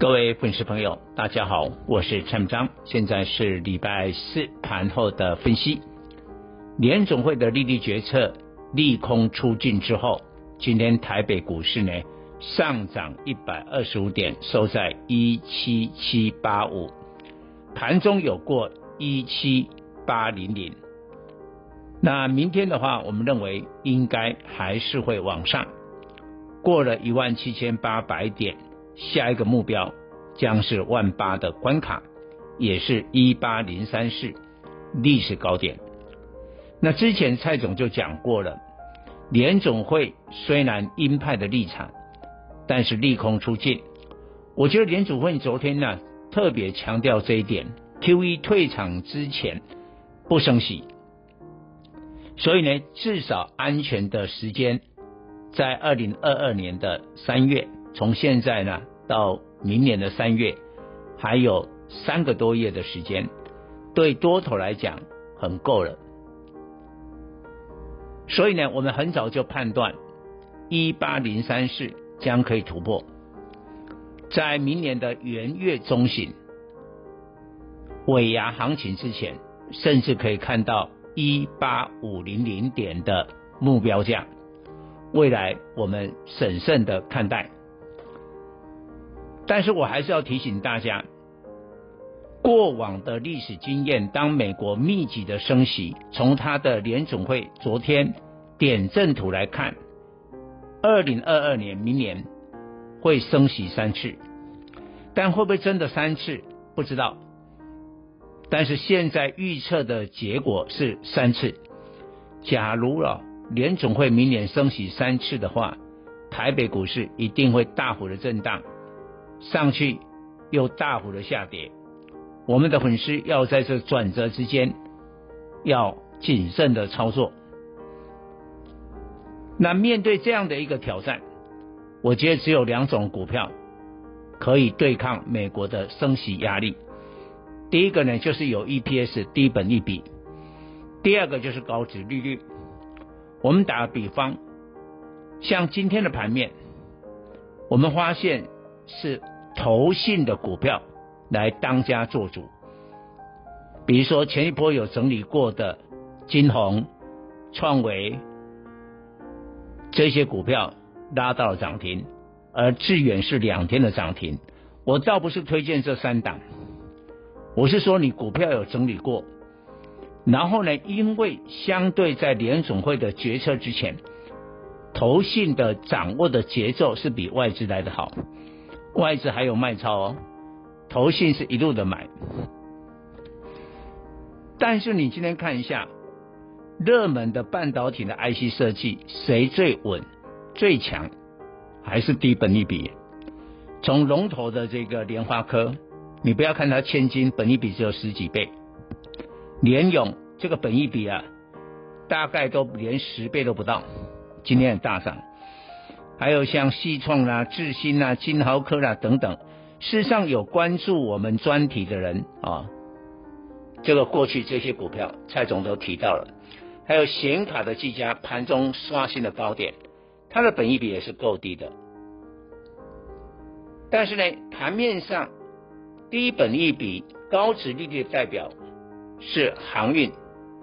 各位粉丝朋友，大家好，我是蔡明彰，现在是礼拜四盘后的分析。联总会的利率决策利空出尽之后，今天台北股市呢上涨一百二十五点，收在一七七八五，盘中有过一七八零零。那明天的话，我们认为应该还是会往上，过了一万七千八百点，下一个目标将是万八的关卡，也是一八零三四历史高点。那之前蔡总就讲过了，联总会虽然鹰派的立场，但是利空出尽。我觉得联总会昨天呢特别强调这一点，QE 退场之前不升息。所以呢，至少安全的时间在二零二二年的三月，从现在呢到明年的三月，还有三个多月的时间，对多头来讲很够了。所以呢，我们很早就判断一八零三四将可以突破，在明年的元月中旬尾牙行情之前，甚至可以看到。一八五零零点的目标价，未来我们审慎的看待。但是我还是要提醒大家，过往的历史经验，当美国密集的升息，从它的联总会昨天点阵图来看，二零二二年明年会升息三次，但会不会真的三次，不知道。但是现在预测的结果是三次。假如啊联总会明年升息三次的话，台北股市一定会大幅的震荡，上去又大幅的下跌。我们的粉丝要在这转折之间要谨慎的操作。那面对这样的一个挑战，我觉得只有两种股票可以对抗美国的升息压力。第一个呢，就是有 EPS 低本利比；第二个就是高值利率。我们打个比方，像今天的盘面，我们发现是投信的股票来当家做主。比如说前一波有整理过的金鸿、创维这些股票拉到了涨停，而致远是两天的涨停。我倒不是推荐这三档。我是说，你股票有整理过，然后呢，因为相对在联总会的决策之前，投信的掌握的节奏是比外资来的好，外资还有卖超哦，投信是一路的买。但是你今天看一下，热门的半导体的 IC 设计，谁最稳、最强？还是低本益比？从龙头的这个联发科。你不要看它千金，本益比只有十几倍。联咏这个本益比啊，大概都连十倍都不到。今天很大涨，还有像西创啦、智新啦、金豪科啦等等。事实上有关注我们专题的人啊，这个过去这些股票蔡总都提到了。还有显卡的技嘉盘中刷新的高点，它的本益比也是够低的。但是呢，盘面上。低本益比、高值利率的代表是航运，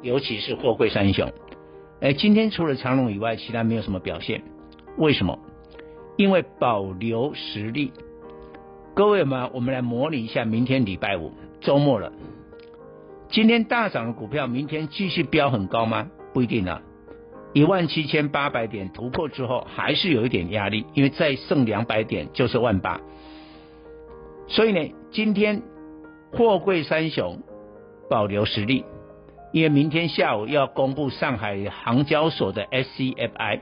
尤其是货柜三雄。哎，今天除了长龙以外，其他没有什么表现。为什么？因为保留实力。各位们，我们来模拟一下，明天礼拜五周末了，今天大涨的股票，明天继续飙很高吗？不一定啊。一万七千八百点突破之后，还是有一点压力，因为再剩两百点就是万八。所以呢，今天货柜三雄保留实力，因为明天下午要公布上海航交所的 SCFI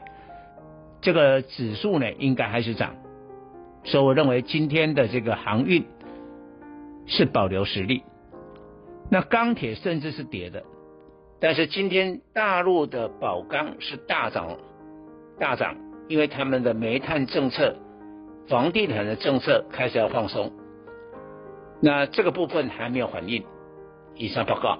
这个指数呢，应该还是涨，所以我认为今天的这个航运是保留实力。那钢铁甚至是跌的，但是今天大陆的宝钢是大涨，大涨，因为他们的煤炭政策、房地产的政策开始要放松。那这个部分还没有反应。以上报告。